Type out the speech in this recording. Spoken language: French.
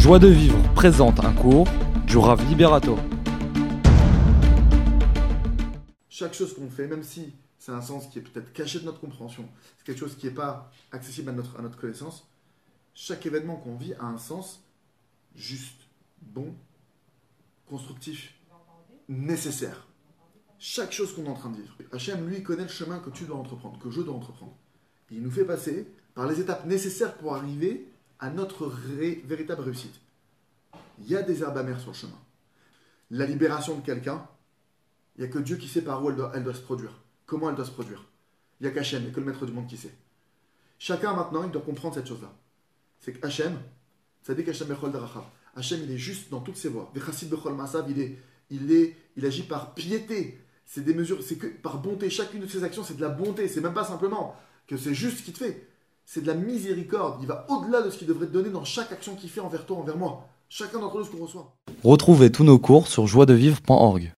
Joie de vivre présente un cours du Rav Liberato. Chaque chose qu'on fait, même si c'est un sens qui est peut-être caché de notre compréhension, c'est quelque chose qui n'est pas accessible à notre, à notre connaissance, chaque événement qu'on vit a un sens juste, bon, constructif, nécessaire. Chaque chose qu'on est en train de vivre. Hachem, lui, connaît le chemin que tu dois entreprendre, que je dois entreprendre. Il nous fait passer par les étapes nécessaires pour arriver à notre véritable réussite. Il y a des herbes amères sur le chemin. La libération de quelqu'un, il n'y a que Dieu qui sait par où elle doit, se produire. Comment elle doit se produire. Il n'y a qu'Hachem, il n'y a que le maître du monde qui sait. Chacun maintenant, il doit comprendre cette chose-là. C'est que Hachem, ça dit qu'Hachem. Hachem, il est juste dans toutes ses voies. Il est, il est, il agit par piété. C'est des mesures, c'est que par bonté. Chacune de ses actions, c'est de la bonté. C'est même pas simplement que c'est juste ce qu'il te fait. C'est de la miséricorde. Il va au-delà de ce qu'il devrait te donner dans chaque action qu'il fait envers toi, envers moi. Chacun d'entre nous, ce qu'on reçoit. Retrouvez tous nos cours sur joiedevivre.org.